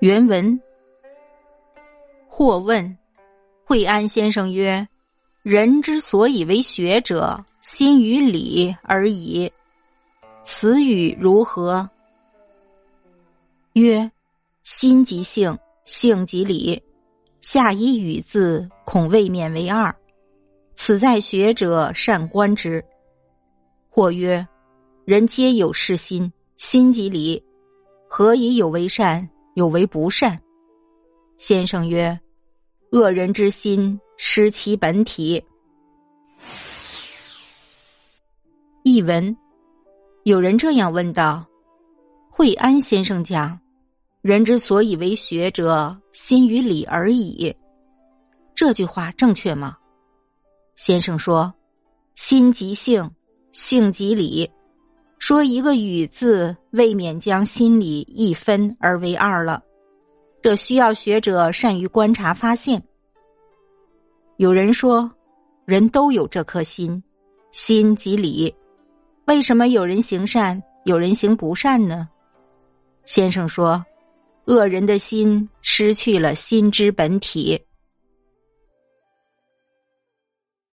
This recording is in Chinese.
原文。或问，惠安先生曰：“人之所以为学者，心于理而已。此语如何？”曰：“心即性，性即理。下一语字，恐未免为二。此在学者善观之。”或曰：“人皆有是心，心即理。何以有为善，有为不善？”先生曰：“恶人之心失其本体。”译文：有人这样问道：“惠安先生讲，人之所以为学者，心于理而已。这句话正确吗？”先生说：“心即性，性即理。说一个语字，未免将心理一分而为二了。”这需要学者善于观察发现。有人说，人都有这颗心，心即理。为什么有人行善，有人行不善呢？先生说，恶人的心失去了心之本体。